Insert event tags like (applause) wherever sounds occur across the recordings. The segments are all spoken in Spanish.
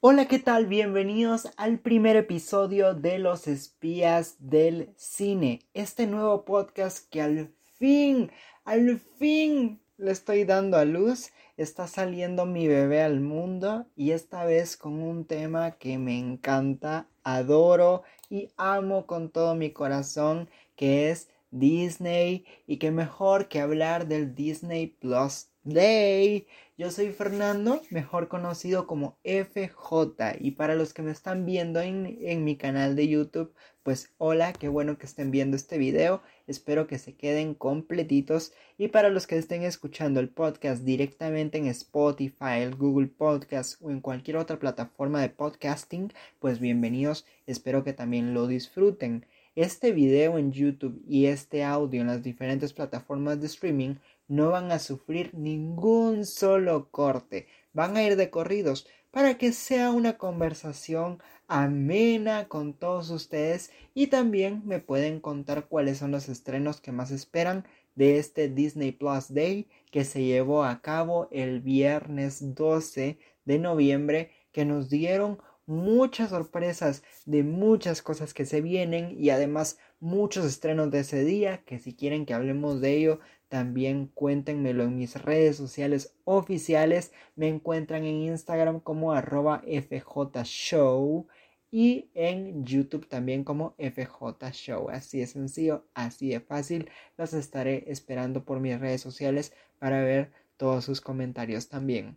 Hola, ¿qué tal? Bienvenidos al primer episodio de Los Espías del Cine, este nuevo podcast que al fin, al fin le estoy dando a luz. Está saliendo mi bebé al mundo y esta vez con un tema que me encanta, adoro y amo con todo mi corazón, que es Disney y que mejor que hablar del Disney Plus Day. Yo soy Fernando, mejor conocido como FJ y para los que me están viendo en, en, mi canal de YouTube, pues hola, qué bueno que estén viendo este video, espero que se queden completitos y para los que estén escuchando el podcast directamente en Spotify, el Google Podcast o en cualquier otra plataforma de podcasting, pues bienvenidos, espero que también lo disfruten. Este video en YouTube y este audio en las diferentes plataformas de streaming no van a sufrir ningún solo corte, van a ir de corridos para que sea una conversación amena con todos ustedes y también me pueden contar cuáles son los estrenos que más esperan de este Disney Plus Day que se llevó a cabo el viernes 12 de noviembre que nos dieron muchas sorpresas de muchas cosas que se vienen y además muchos estrenos de ese día que si quieren que hablemos de ello también cuéntenmelo en mis redes sociales oficiales me encuentran en Instagram como arroba fjshow y en YouTube también como FJ Show. Así de sencillo, así de fácil. Los estaré esperando por mis redes sociales para ver todos sus comentarios también.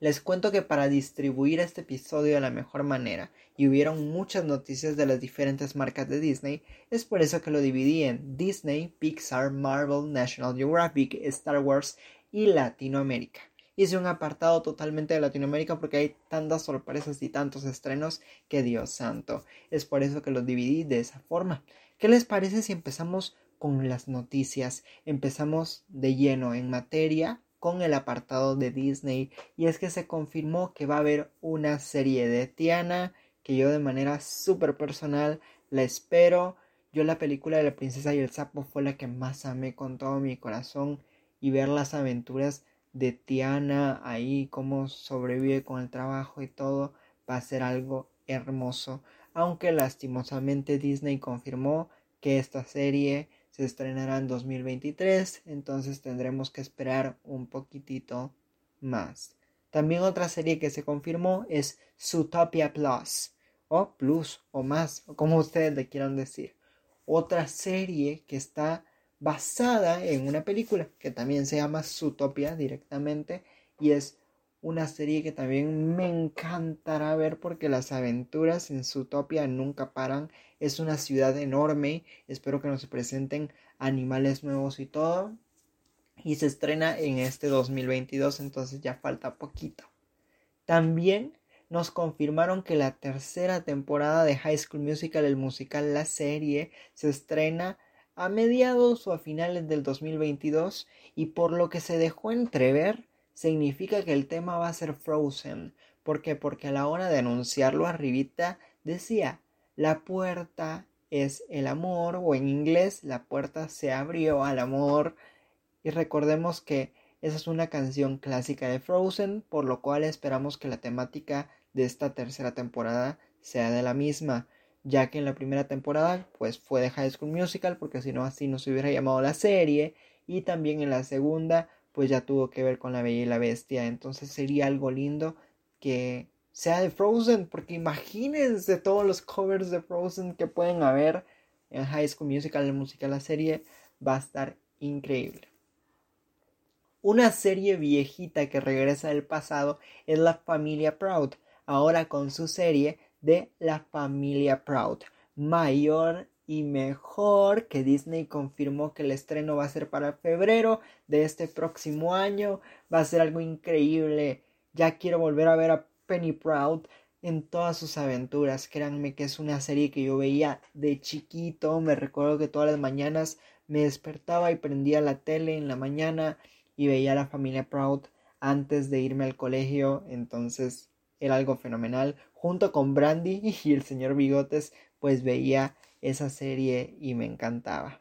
Les cuento que para distribuir este episodio de la mejor manera y hubieron muchas noticias de las diferentes marcas de Disney, es por eso que lo dividí en Disney, Pixar, Marvel, National Geographic, Star Wars y Latinoamérica. Hice un apartado totalmente de Latinoamérica porque hay tantas sorpresas y tantos estrenos que Dios santo. Es por eso que lo dividí de esa forma. ¿Qué les parece si empezamos con las noticias? Empezamos de lleno en materia con el apartado de Disney y es que se confirmó que va a haber una serie de Tiana que yo de manera súper personal la espero. Yo la película de la princesa y el sapo fue la que más amé con todo mi corazón y ver las aventuras de Tiana ahí, cómo sobrevive con el trabajo y todo, va a ser algo hermoso. Aunque lastimosamente Disney confirmó que esta serie se estrenará en 2023, entonces tendremos que esperar un poquitito más. También otra serie que se confirmó es Zootopia Plus, o Plus, o más, o como ustedes le quieran decir. Otra serie que está basada en una película que también se llama Zootopia directamente y es una serie que también me encantará ver porque las aventuras en Zootopia nunca paran. Es una ciudad enorme. Espero que nos presenten animales nuevos y todo. Y se estrena en este 2022, entonces ya falta poquito. También nos confirmaron que la tercera temporada de High School Musical, el musical La Serie, se estrena a mediados o a finales del 2022 y por lo que se dejó entrever significa que el tema va a ser Frozen. ¿Por qué? Porque a la hora de anunciarlo arribita decía, la puerta es el amor o en inglés la puerta se abrió al amor y recordemos que esa es una canción clásica de Frozen por lo cual esperamos que la temática de esta tercera temporada sea de la misma ya que en la primera temporada pues fue de High School Musical porque si no así no se hubiera llamado la serie y también en la segunda pues ya tuvo que ver con la Bella y la Bestia. Entonces sería algo lindo que sea de Frozen, porque imagínense todos los covers de Frozen que pueden haber en High School Musical, la música, la serie, va a estar increíble. Una serie viejita que regresa del pasado es la familia Proud, ahora con su serie de la familia Proud, mayor y mejor que Disney confirmó que el estreno va a ser para febrero de este próximo año. Va a ser algo increíble. Ya quiero volver a ver a Penny Proud en todas sus aventuras. Créanme que es una serie que yo veía de chiquito. Me recuerdo que todas las mañanas me despertaba y prendía la tele en la mañana y veía a la familia Proud antes de irme al colegio. Entonces era algo fenomenal. Junto con Brandy (laughs) y el señor Bigotes, pues veía esa serie y me encantaba.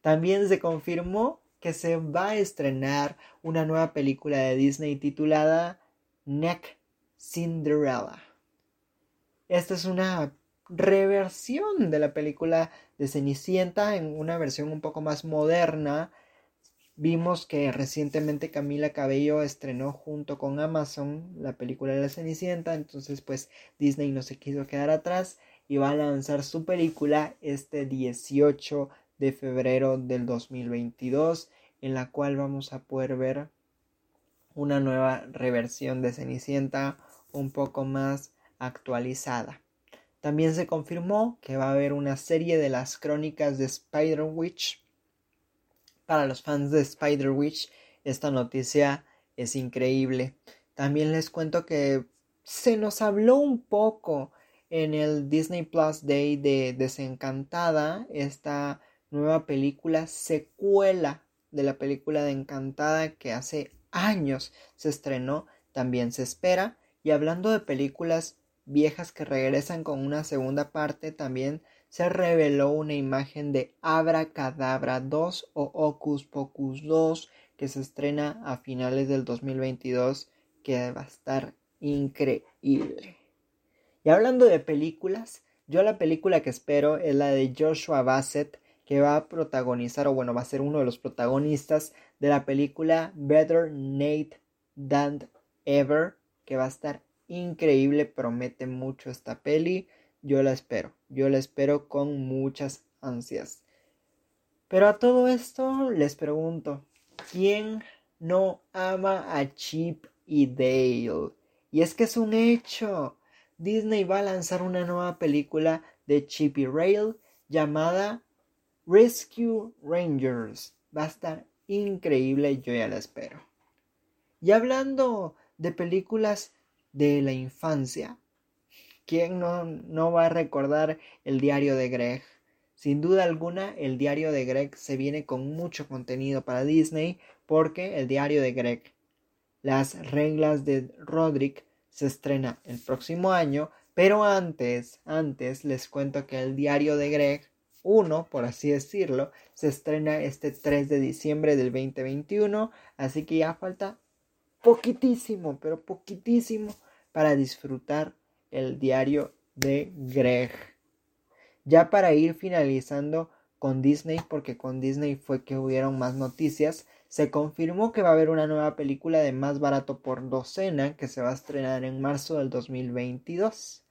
También se confirmó que se va a estrenar una nueva película de Disney titulada Neck Cinderella. Esta es una reversión de la película de Cenicienta en una versión un poco más moderna. Vimos que recientemente Camila Cabello estrenó junto con Amazon la película de la Cenicienta, entonces pues Disney no se quiso quedar atrás y va a lanzar su película este 18 de febrero del 2022 en la cual vamos a poder ver una nueva reversión de Cenicienta un poco más actualizada. También se confirmó que va a haber una serie de las crónicas de Spider-Witch. Para los fans de Spider-Witch, esta noticia es increíble. También les cuento que se nos habló un poco en el Disney Plus Day de Desencantada, esta nueva película secuela de la película de Encantada que hace años se estrenó, también se espera. Y hablando de películas viejas que regresan con una segunda parte, también se reveló una imagen de Abra Cadabra 2 o Ocus Pocus 2 que se estrena a finales del 2022 que va a estar increíble. Y hablando de películas, yo la película que espero es la de Joshua Bassett que va a protagonizar o bueno va a ser uno de los protagonistas de la película Better Nate Than Ever que va a estar increíble, promete mucho esta peli. Yo la espero, yo la espero con muchas ansias. Pero a todo esto les pregunto, ¿quién no ama a Chip y Dale? Y es que es un hecho. Disney va a lanzar una nueva película de Chip Rail llamada Rescue Rangers. Va a estar increíble, yo ya la espero. Y hablando de películas de la infancia. ¿Quién no, no va a recordar el diario de Greg? Sin duda alguna, el diario de Greg se viene con mucho contenido para Disney porque el diario de Greg, las reglas de Roderick, se estrena el próximo año, pero antes, antes les cuento que el diario de Greg 1, por así decirlo, se estrena este 3 de diciembre del 2021, así que ya falta poquitísimo, pero poquitísimo para disfrutar el diario de Greg. Ya para ir finalizando con Disney, porque con Disney fue que hubieron más noticias, se confirmó que va a haber una nueva película de más barato por docena que se va a estrenar en marzo del 2022.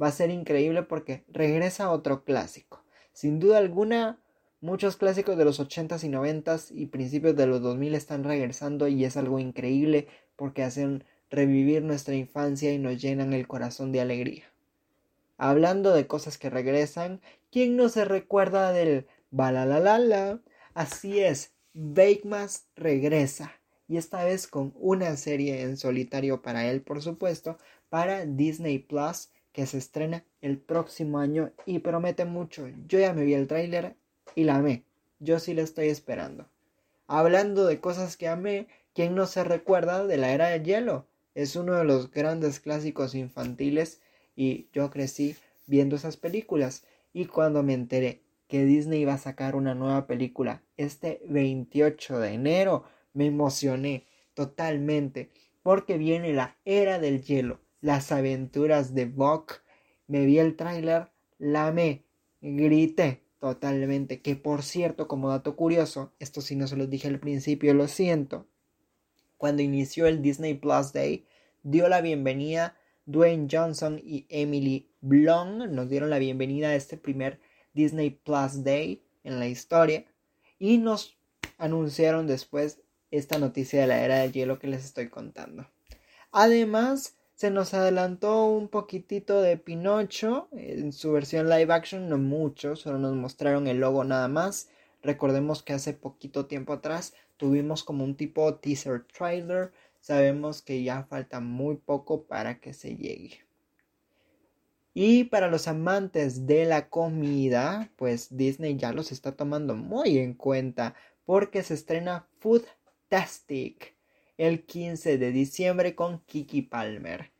Va a ser increíble porque regresa otro clásico. Sin duda alguna, muchos clásicos de los 80s y 90s y principios de los 2000 están regresando y es algo increíble porque hacen revivir nuestra infancia y nos llenan el corazón de alegría. Hablando de cosas que regresan, ¿quién no se recuerda del balalalala? Así es, Bakemas regresa y esta vez con una serie en solitario para él, por supuesto, para Disney Plus que se estrena el próximo año y promete mucho. Yo ya me vi el tráiler y la amé. Yo sí la estoy esperando. Hablando de cosas que amé, ¿quién no se recuerda de la era de hielo? Es uno de los grandes clásicos infantiles y yo crecí viendo esas películas. Y cuando me enteré que Disney iba a sacar una nueva película este 28 de enero, me emocioné totalmente porque viene la era del hielo, las aventuras de Buck. Me vi el tráiler, la amé, grité totalmente. Que por cierto, como dato curioso, esto sí no se los dije al principio, lo siento. Cuando inició el Disney Plus Day, dio la bienvenida Dwayne Johnson y Emily Blunt. Nos dieron la bienvenida a este primer Disney Plus Day en la historia. Y nos anunciaron después esta noticia de la era del hielo que les estoy contando. Además, se nos adelantó un poquitito de Pinocho en su versión live action, no mucho, solo nos mostraron el logo nada más. Recordemos que hace poquito tiempo atrás tuvimos como un tipo teaser trailer sabemos que ya falta muy poco para que se llegue. Y para los amantes de la comida, pues Disney ya los está tomando muy en cuenta porque se estrena Foodtastic el 15 de diciembre con Kiki Palmer.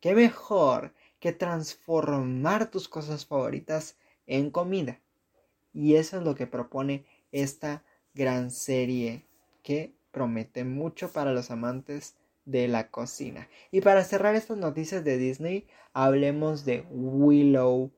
¿Qué mejor que transformar tus cosas favoritas en comida? Y eso es lo que propone esta gran serie que promete mucho para los amantes de la cocina. Y para cerrar estas noticias de Disney, hablemos de Willow.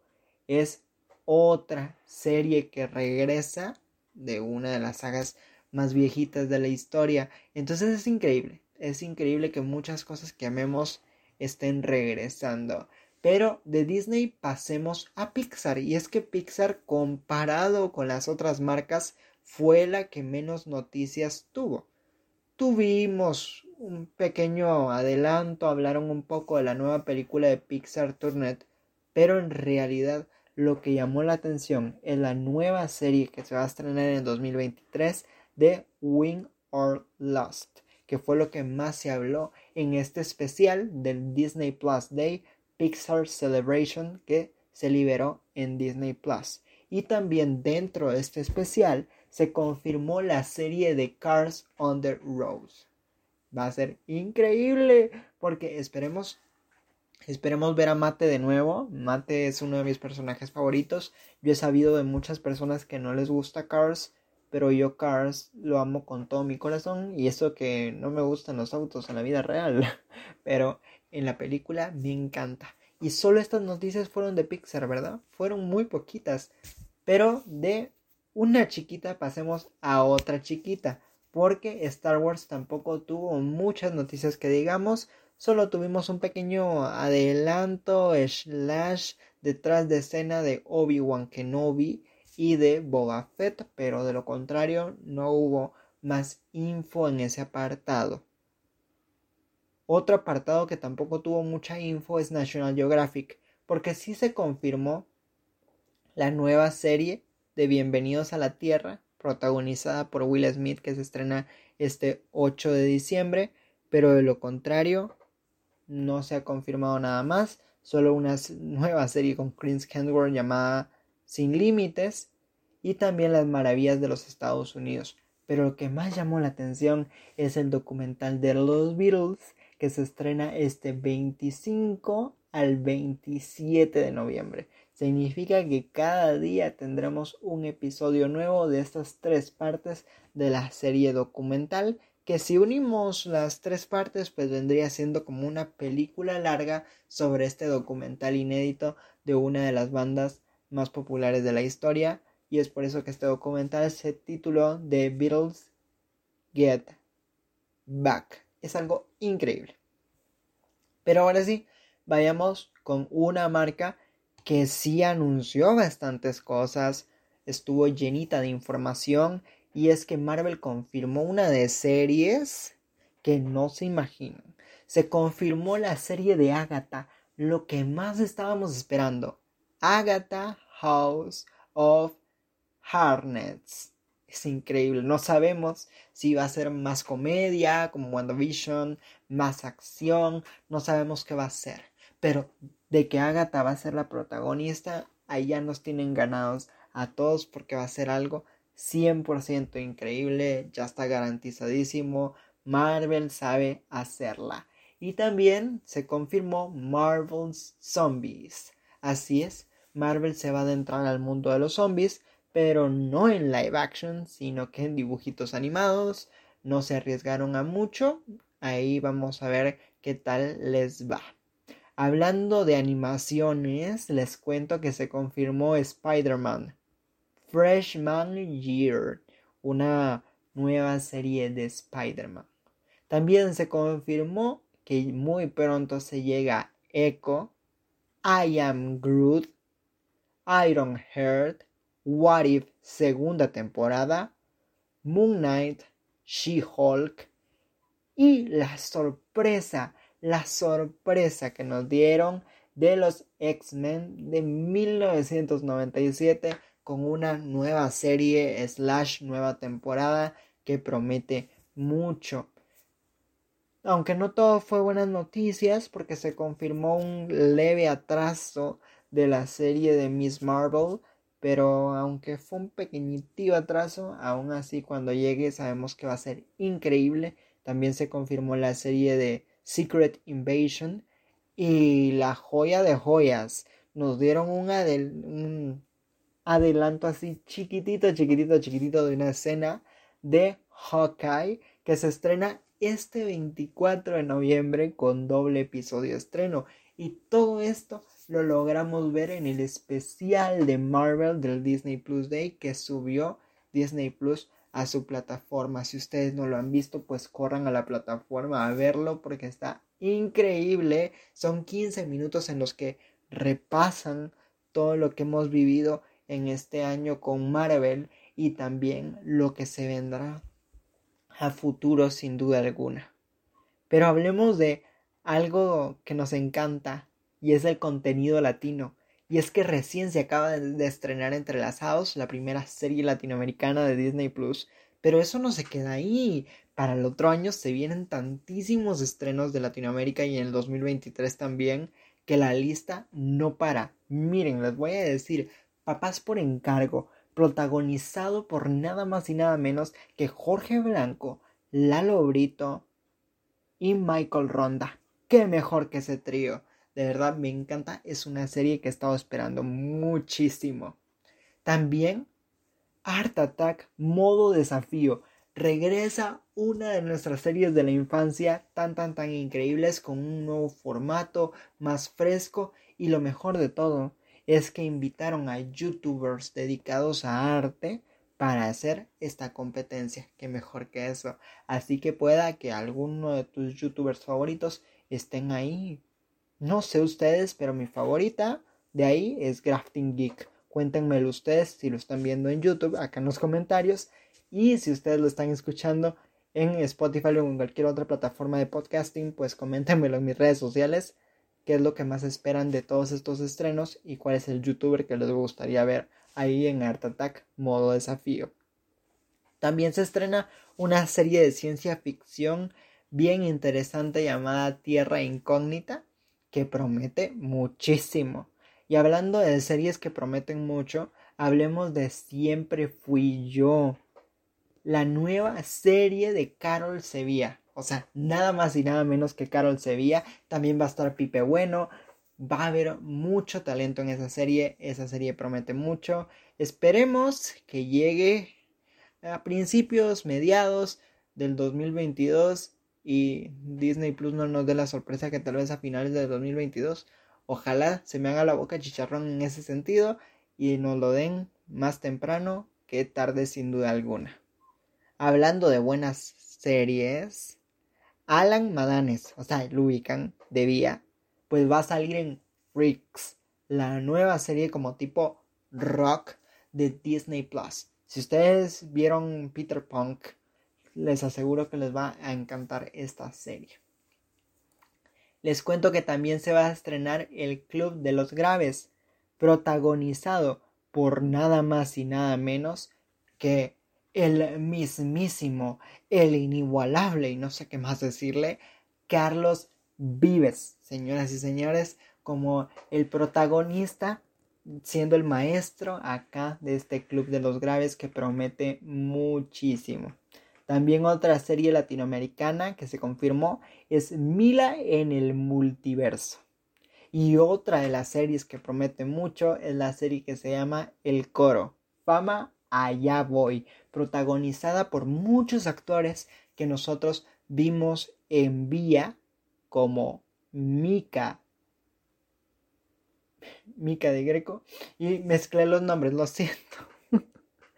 Es otra serie que regresa de una de las sagas más viejitas de la historia. Entonces es increíble, es increíble que muchas cosas que amemos estén regresando. Pero de Disney pasemos a Pixar. Y es que Pixar comparado con las otras marcas fue la que menos noticias tuvo. Tuvimos un pequeño adelanto, hablaron un poco de la nueva película de Pixar Turnet, pero en realidad lo que llamó la atención es la nueva serie que se va a estrenar en 2023 de Wing or Lost, que fue lo que más se habló en este especial del Disney Plus Day Pixar Celebration que se liberó en Disney Plus. Y también dentro de este especial se confirmó la serie de Cars on the Rose. Va a ser increíble porque esperemos Esperemos ver a Mate de nuevo. Mate es uno de mis personajes favoritos. Yo he sabido de muchas personas que no les gusta Cars, pero yo Cars lo amo con todo mi corazón y eso que no me gustan los autos en la vida real, (laughs) pero en la película me encanta. Y solo estas noticias fueron de Pixar, ¿verdad? Fueron muy poquitas. Pero de una chiquita pasemos a otra chiquita. Porque Star Wars tampoco tuvo muchas noticias que digamos. Solo tuvimos un pequeño adelanto slash detrás de escena de Obi-Wan Kenobi y de Boba Fett, pero de lo contrario no hubo más info en ese apartado. Otro apartado que tampoco tuvo mucha info es National Geographic, porque sí se confirmó la nueva serie de Bienvenidos a la Tierra, protagonizada por Will Smith, que se estrena este 8 de diciembre, pero de lo contrario no se ha confirmado nada más, solo una nueva serie con Chris Hemsworth llamada Sin Límites y también Las Maravillas de los Estados Unidos. Pero lo que más llamó la atención es el documental de los Beatles que se estrena este 25 al 27 de noviembre. Significa que cada día tendremos un episodio nuevo de estas tres partes de la serie documental que si unimos las tres partes pues vendría siendo como una película larga sobre este documental inédito de una de las bandas más populares de la historia y es por eso que este documental se tituló The Beatles Get Back. Es algo increíble. Pero ahora sí, vayamos con una marca que sí anunció bastantes cosas, estuvo llenita de información y es que Marvel confirmó una de series que no se imaginan. Se confirmó la serie de Agatha, lo que más estábamos esperando. Agatha House of Harnets. Es increíble. No sabemos si va a ser más comedia, como WandaVision, más acción. No sabemos qué va a ser. Pero de que Agatha va a ser la protagonista, ahí ya nos tienen ganados a todos porque va a ser algo 100% increíble, ya está garantizadísimo, Marvel sabe hacerla. Y también se confirmó Marvel's Zombies. Así es, Marvel se va a adentrar al mundo de los zombies, pero no en live action, sino que en dibujitos animados. No se arriesgaron a mucho. Ahí vamos a ver qué tal les va. Hablando de animaciones, les cuento que se confirmó Spider-Man Freshman Year, una nueva serie de Spider-Man. También se confirmó que muy pronto se llega Echo, I Am Groot, Iron Heart, What If segunda temporada, Moon Knight, She-Hulk y la sorpresa, la sorpresa que nos dieron de los X-Men de 1997 con una nueva serie slash nueva temporada que promete mucho. Aunque no todo fue buenas noticias porque se confirmó un leve atraso de la serie de Miss Marvel, pero aunque fue un pequeñito atraso, aún así cuando llegue sabemos que va a ser increíble. También se confirmó la serie de Secret Invasion y la joya de joyas. Nos dieron un, adelanto así chiquitito, chiquitito, chiquitito de una escena de Hawkeye que se estrena este 24 de noviembre con doble episodio estreno. Y todo esto lo logramos ver en el especial de Marvel del Disney Plus Day que subió Disney Plus a su plataforma. Si ustedes no lo han visto, pues corran a la plataforma a verlo porque está increíble. Son 15 minutos en los que repasan todo lo que hemos vivido en este año con Marvel y también lo que se vendrá a futuro sin duda alguna. Pero hablemos de algo que nos encanta y es el contenido latino. Y es que recién se acaba de, estrenar Entrelazados, la primera serie latinoamericana de Disney Plus. Pero eso no se queda ahí. Para el otro año se vienen tantísimos estrenos de Latinoamérica y en el 2023 también que la lista no para. Miren, les voy a decir, Papás por encargo, protagonizado por nada más y nada menos que Jorge Blanco, Lalo Brito y Michael Ronda. Qué mejor que ese trío. De verdad me encanta, es una serie que he estado esperando muchísimo. También Art Attack modo desafío. Regresa una de nuestras series de la infancia tan tan tan increíbles con un nuevo formato más fresco y lo mejor de todo es que invitaron a youtubers dedicados a arte para hacer esta competencia. Qué mejor que eso. Así que pueda que alguno de tus youtubers favoritos estén ahí no sé ustedes, pero mi favorita de ahí es Grafting Geek. Cuéntenmelo ustedes si lo están viendo en YouTube, acá en los comentarios. Y si ustedes lo están escuchando en Spotify o en cualquier otra plataforma de podcasting, pues coméntenmelo en mis redes sociales. Qué es lo que más esperan de todos estos estrenos y cuál es el youtuber que les gustaría ver ahí en Art Attack modo desafío. También se estrena una serie de ciencia ficción bien interesante llamada Tierra Incógnita que promete muchísimo. Y hablando de series que prometen mucho, hablemos de Siempre Fui Yo. La nueva serie de Carol Sevilla. O sea, nada más y nada menos que Carol Sevilla. También va a estar Pipe Bueno. Va a haber mucho talento en esa serie. Esa serie promete mucho. Esperemos que llegue a principios, mediados del 2022 y Disney Plus no nos dé la sorpresa que tal vez a finales de 2022 ojalá se me haga la boca chicharrón en ese sentido y nos lo den más temprano que tarde sin duda alguna. Hablando de buenas series, Alan Madanes, o sea, lo ubican pues va a salir en Freaks, la nueva serie como tipo rock de Disney Plus. Si ustedes vieron Peter Punk, les aseguro que les va a encantar esta serie. Les cuento que también se va a estrenar El Club de los Graves, protagonizado por nada más y nada menos que el mismísimo, el inigualable y no sé qué más decirle, Carlos Vives, señoras y señores, como el protagonista, siendo el maestro acá de este Club de los Graves que promete muchísimo. También otra serie latinoamericana que se confirmó es Mila en el multiverso. Y otra de las series que promete mucho es la serie que se llama El Coro. Fama, allá voy. Protagonizada por muchos actores que nosotros vimos en Vía como Mika. Mika de Greco. Y mezclé los nombres, lo siento.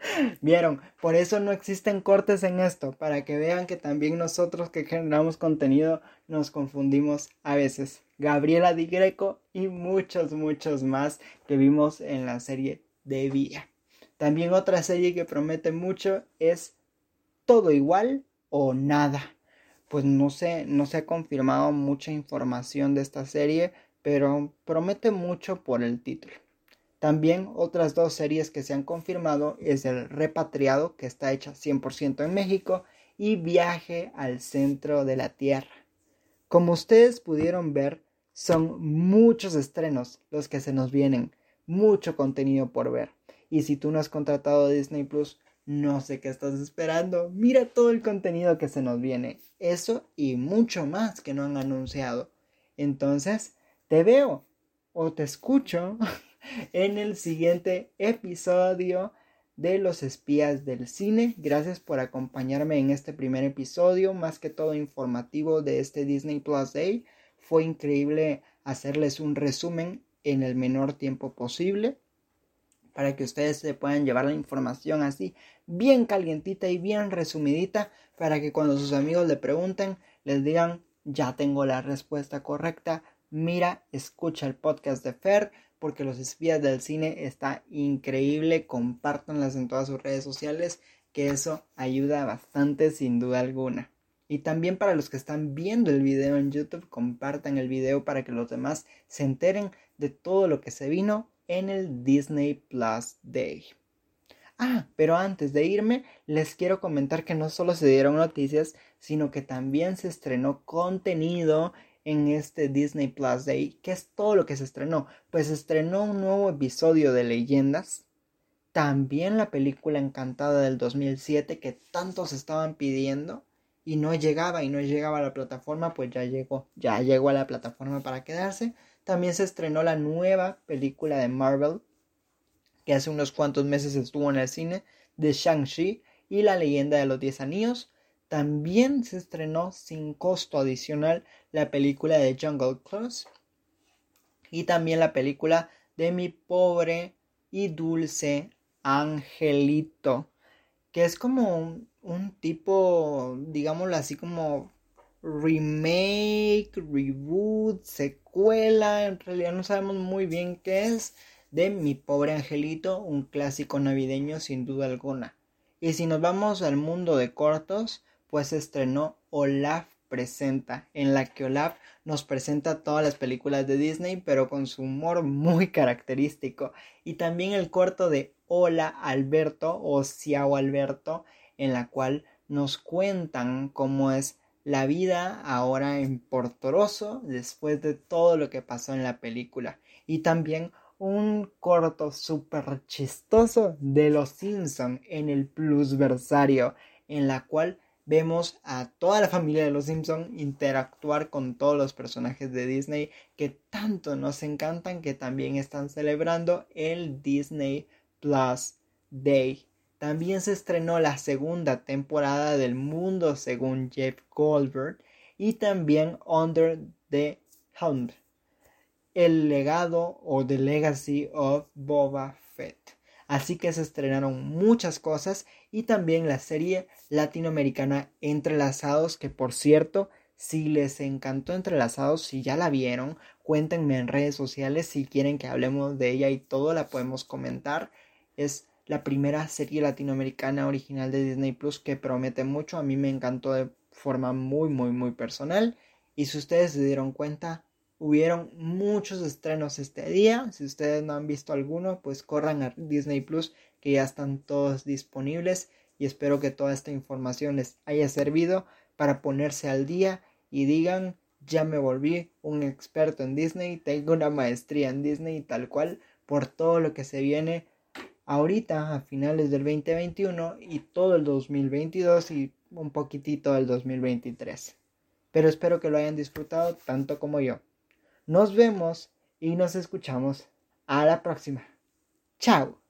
(laughs) Vieron, por eso no existen cortes en esto, para que vean que también nosotros que generamos contenido nos confundimos a veces. Gabriela Di Greco y muchos, muchos más que vimos en la serie de Vía. También otra serie que promete mucho es Todo igual o nada. Pues no sé, no se ha confirmado mucha información de esta serie, pero promete mucho por el título. También otras dos series que se han confirmado es El Repatriado, que está hecha 100% en México, y Viaje al Centro de la Tierra. Como ustedes pudieron ver, son muchos estrenos los que se nos vienen, mucho contenido por ver. Y si tú no has contratado Disney Plus, no sé qué estás esperando. Mira todo el contenido que se nos viene. Eso y mucho más que no han anunciado. Entonces, te veo o te escucho (laughs) en el siguiente episodio de los espías del cine. Gracias por acompañarme en este primer episodio, más que todo informativo de este Disney Plus Day. Fue increíble hacerles un resumen en el menor tiempo posible para que ustedes se puedan llevar la información así bien calientita y bien resumidita para que cuando sus amigos le pregunten les digan ya tengo la respuesta correcta mira escucha el podcast de Fer porque Los Espías del Cine está increíble. Compártanlas en todas sus redes sociales, que eso ayuda bastante sin duda alguna. Y también para los que están viendo el video en YouTube, compartan el video para que los demás se enteren de todo lo que se vino en el Disney Plus Day. Ah, pero antes de irme, les quiero comentar que no solo se dieron noticias, sino que también se estrenó contenido en este Disney Plus Day. ¿Qué es todo lo que se estrenó? Pues estrenó un nuevo episodio de Leyendas. También la película Encantada del 2007 que tantos estaban pidiendo y no llegaba y no llegaba a la plataforma, pues ya llegó, ya llegó a la plataforma para quedarse. También se estrenó la nueva película de Marvel que hace unos cuantos meses estuvo en el cine de Shang-Chi y la leyenda de los 10 anillos. También se estrenó sin costo adicional la película de Jungle Cruise y también la película de mi pobre y dulce angelito, que es como un, tipo, digámoslo así como remake, reboot, secuela, en realidad no sabemos muy bien qué es, de Mi pobre angelito, un clásico navideño sin duda alguna. Y si nos vamos al mundo de cortos, pues estrenó Olaf presenta, en la que Olaf nos presenta todas las películas de Disney, pero con su humor muy característico. Y también el corto de Hola Alberto o Ciao Alberto, en la cual nos cuentan cómo es la vida ahora en Portoroso después de todo lo que pasó en la película. Y también un corto súper chistoso de Los Simpson en el plusversario, en la cual vemos a toda la familia de los Simpson interactuar con todos los personajes de Disney que tanto nos encantan que también están celebrando el Disney Plus Day. También se estrenó la segunda temporada del mundo según Jeff Goldberg y también Under the Hound, el legado o The Legacy of Boba Fett. Así que se estrenaron muchas cosas y también la serie latinoamericana Entrelazados, que por cierto, si les encantó Entrelazados, si ya la vieron, cuéntenme en redes sociales si quieren que hablemos de ella y todo la podemos comentar. Es la primera serie latinoamericana original de Disney Plus que promete mucho. A mí me encantó de forma muy, muy, muy personal. Y si ustedes se dieron cuenta, Hubieron muchos estrenos este día. Si ustedes no han visto alguno, pues corran a Disney Plus, que ya están todos disponibles. Y espero que toda esta información les haya servido para ponerse al día y digan, ya me volví un experto en Disney, tengo una maestría en Disney tal cual, por todo lo que se viene ahorita a finales del 2021 y todo el 2022 y un poquitito del 2023. Pero espero que lo hayan disfrutado tanto como yo. Nos vemos y nos escuchamos a la próxima. Chao.